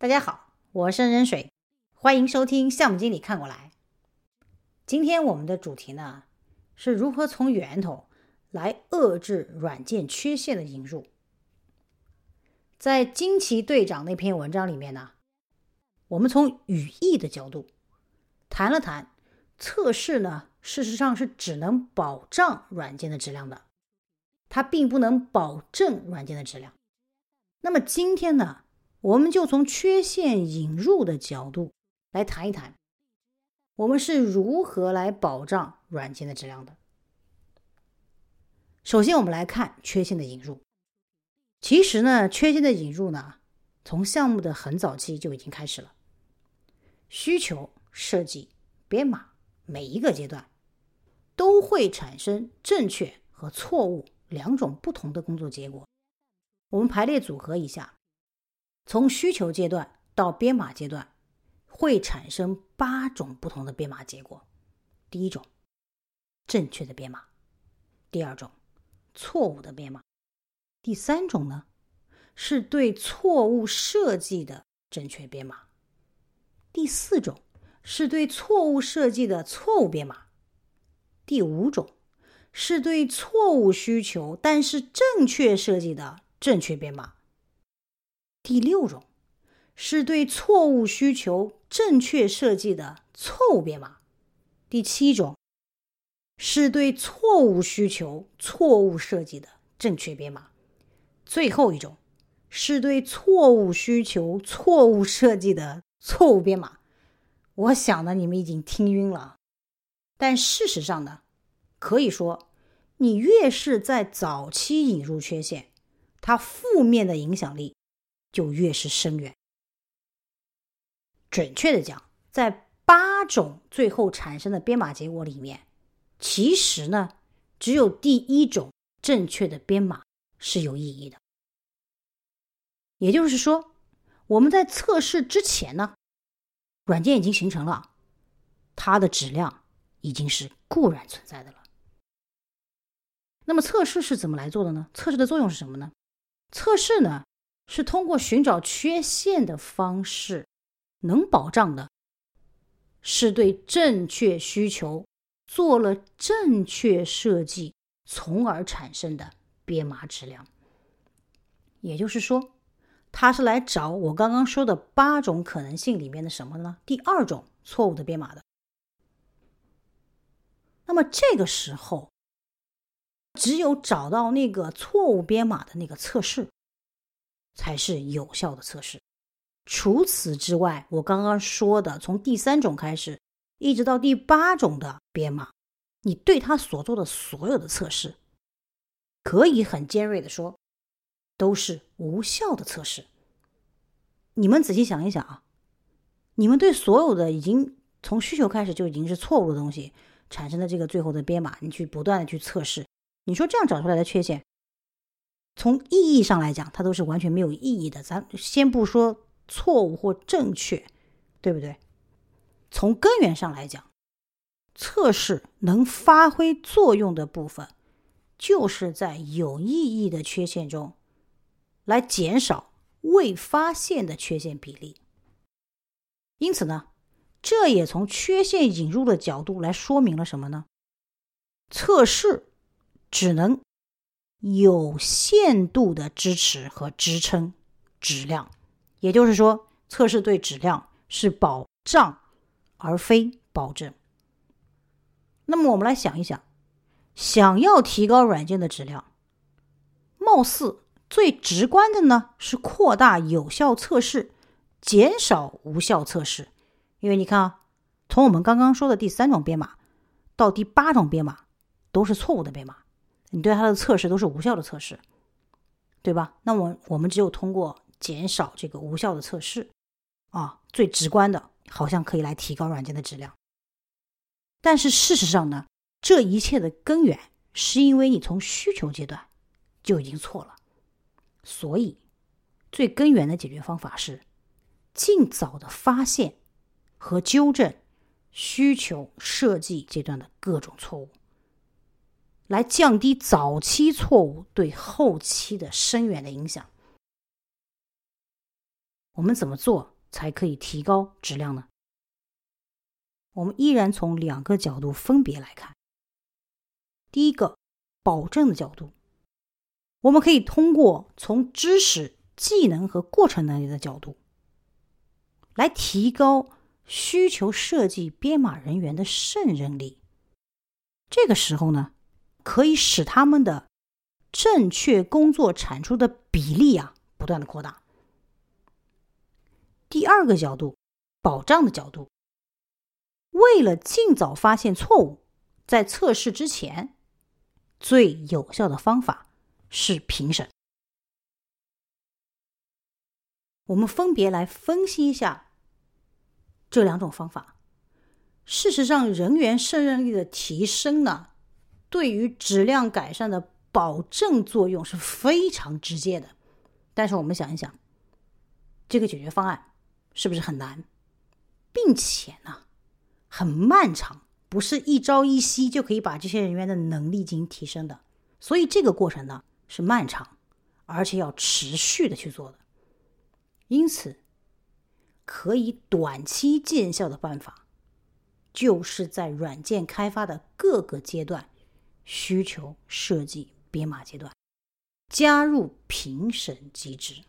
大家好，我是任水，欢迎收听项目经理看过来。今天我们的主题呢，是如何从源头来遏制软件缺陷的引入。在惊奇队长那篇文章里面呢，我们从语义的角度谈了谈测试呢，事实上是只能保障软件的质量的，它并不能保证软件的质量。那么今天呢？我们就从缺陷引入的角度来谈一谈，我们是如何来保障软件的质量的。首先，我们来看缺陷的引入。其实呢，缺陷的引入呢，从项目的很早期就已经开始了。需求、设计、编码每一个阶段都会产生正确和错误两种不同的工作结果。我们排列组合一下。从需求阶段到编码阶段，会产生八种不同的编码结果。第一种，正确的编码；第二种，错误的编码；第三种呢，是对错误设计的正确编码；第四种，是对错误设计的错误编码；第五种，是对错误需求但是正确设计的正确编码。第六种是对错误需求正确设计的错误编码，第七种是对错误需求错误设计的正确编码，最后一种是对错误需求错误设计的错误编码。我想呢，你们已经听晕了。但事实上呢，可以说，你越是在早期引入缺陷，它负面的影响力。就越是深远。准确的讲，在八种最后产生的编码结果里面，其实呢，只有第一种正确的编码是有意义的。也就是说，我们在测试之前呢，软件已经形成了，它的质量已经是固然存在的了。那么测试是怎么来做的呢？测试的作用是什么呢？测试呢？是通过寻找缺陷的方式，能保障的，是对正确需求做了正确设计，从而产生的编码质量。也就是说，他是来找我刚刚说的八种可能性里面的什么呢？第二种错误的编码的。那么这个时候，只有找到那个错误编码的那个测试。才是有效的测试。除此之外，我刚刚说的从第三种开始，一直到第八种的编码，你对它所做的所有的测试，可以很尖锐的说，都是无效的测试。你们仔细想一想啊，你们对所有的已经从需求开始就已经是错误的东西产生的这个最后的编码，你去不断的去测试，你说这样找出来的缺陷？从意义上来讲，它都是完全没有意义的。咱先不说错误或正确，对不对？从根源上来讲，测试能发挥作用的部分，就是在有意义的缺陷中，来减少未发现的缺陷比例。因此呢，这也从缺陷引入的角度来说明了什么呢？测试只能。有限度的支持和支撑质量，也就是说，测试对质量是保障而非保证。那么，我们来想一想，想要提高软件的质量，貌似最直观的呢是扩大有效测试，减少无效测试。因为你看啊，从我们刚刚说的第三种编码到第八种编码，都是错误的编码。你对它的测试都是无效的测试，对吧？那么我们只有通过减少这个无效的测试，啊，最直观的，好像可以来提高软件的质量。但是事实上呢，这一切的根源是因为你从需求阶段就已经错了，所以最根源的解决方法是尽早的发现和纠正需求设计阶段的各种错误。来降低早期错误对后期的深远的影响。我们怎么做才可以提高质量呢？我们依然从两个角度分别来看。第一个，保证的角度，我们可以通过从知识、技能和过程能力的角度，来提高需求设计编码人员的胜任力。这个时候呢，可以使他们的正确工作产出的比例啊不断的扩大。第二个角度，保障的角度，为了尽早发现错误，在测试之前。最有效的方法是评审。我们分别来分析一下这两种方法。事实上，人员胜任力的提升呢，对于质量改善的保证作用是非常直接的。但是，我们想一想，这个解决方案是不是很难，并且呢，很漫长？不是一朝一夕就可以把这些人员的能力进行提升的，所以这个过程呢是漫长，而且要持续的去做的。因此，可以短期见效的办法，就是在软件开发的各个阶段，需求设计编码阶段，加入评审机制。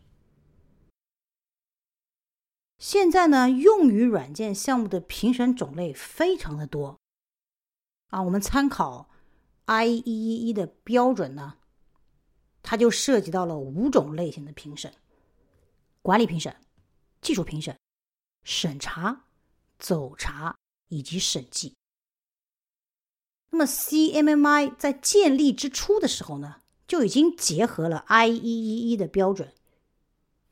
现在呢，用于软件项目的评审种类非常的多。啊，我们参考 IEEE 的标准呢，它就涉及到了五种类型的评审：管理评审、技术评审、审查、走查以及审计。那么 CMMI 在建立之初的时候呢，就已经结合了 IEEE 的标准，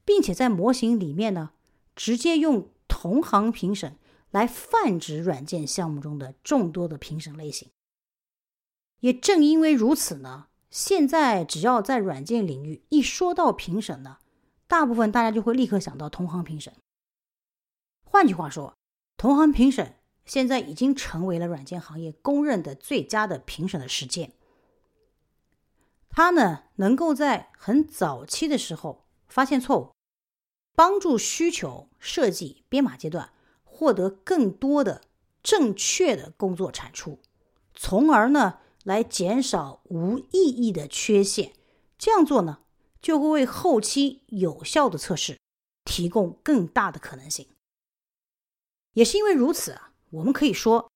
并且在模型里面呢，直接用同行评审。来泛指软件项目中的众多的评审类型。也正因为如此呢，现在只要在软件领域一说到评审呢，大部分大家就会立刻想到同行评审。换句话说，同行评审现在已经成为了软件行业公认的最佳的评审的实践。它呢，能够在很早期的时候发现错误，帮助需求设计编码阶段。获得更多的正确的工作产出，从而呢来减少无意义的缺陷。这样做呢，就会为后期有效的测试提供更大的可能性。也是因为如此啊，我们可以说，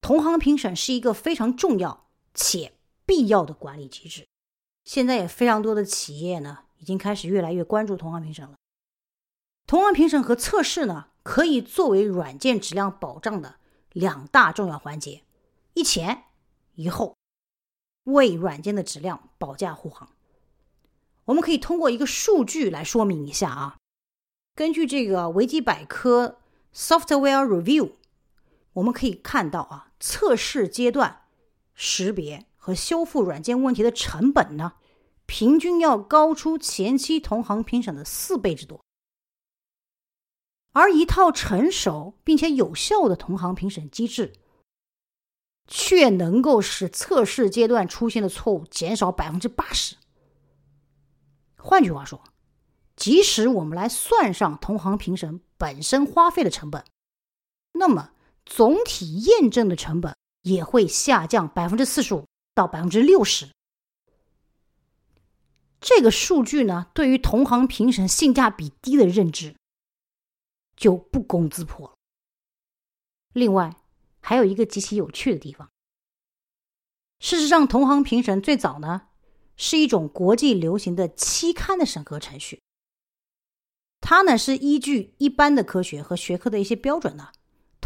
同行评审是一个非常重要且必要的管理机制。现在也非常多的企业呢，已经开始越来越关注同行评审了。同行评审和测试呢？可以作为软件质量保障的两大重要环节，一前一后，为软件的质量保驾护航。我们可以通过一个数据来说明一下啊。根据这个维基百科 Software Review，我们可以看到啊，测试阶段识别和修复软件问题的成本呢，平均要高出前期同行评审的四倍之多。而一套成熟并且有效的同行评审机制，却能够使测试阶段出现的错误减少百分之八十。换句话说，即使我们来算上同行评审本身花费的成本，那么总体验证的成本也会下降百分之四十五到百分之六十。这个数据呢，对于同行评审性价比低的认知。就不攻自破了。另外，还有一个极其有趣的地方。事实上，同行评审最早呢是一种国际流行的期刊的审核程序。它呢是依据一般的科学和学科的一些标准呢，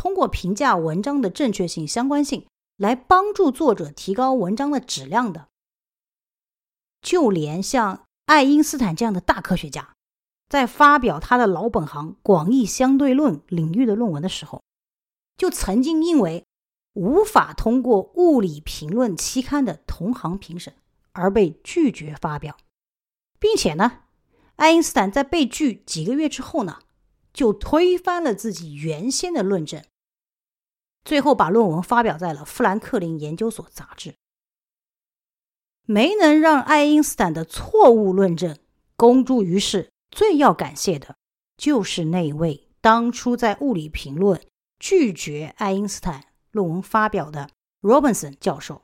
通过评价文章的正确性、相关性，来帮助作者提高文章的质量的。就连像爱因斯坦这样的大科学家。在发表他的老本行广义相对论领域的论文的时候，就曾经因为无法通过物理评论期刊的同行评审而被拒绝发表，并且呢，爱因斯坦在被拒几个月之后呢，就推翻了自己原先的论证，最后把论文发表在了富兰克林研究所杂志。没能让爱因斯坦的错误论证公诸于世。最要感谢的，就是那位当初在《物理评论》拒绝爱因斯坦论文发表的 Robinson 教授。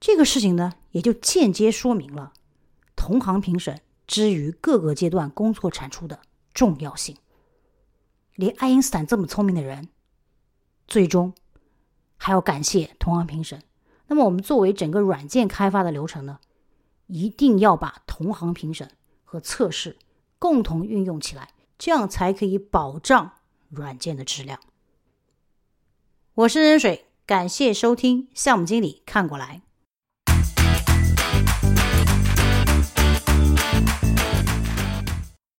这个事情呢，也就间接说明了同行评审之于各个阶段工作产出的重要性。连爱因斯坦这么聪明的人，最终还要感谢同行评审。那么，我们作为整个软件开发的流程呢，一定要把同行评审和测试共同运用起来，这样才可以保障软件的质量。我是任水，感谢收听项目经理看过来。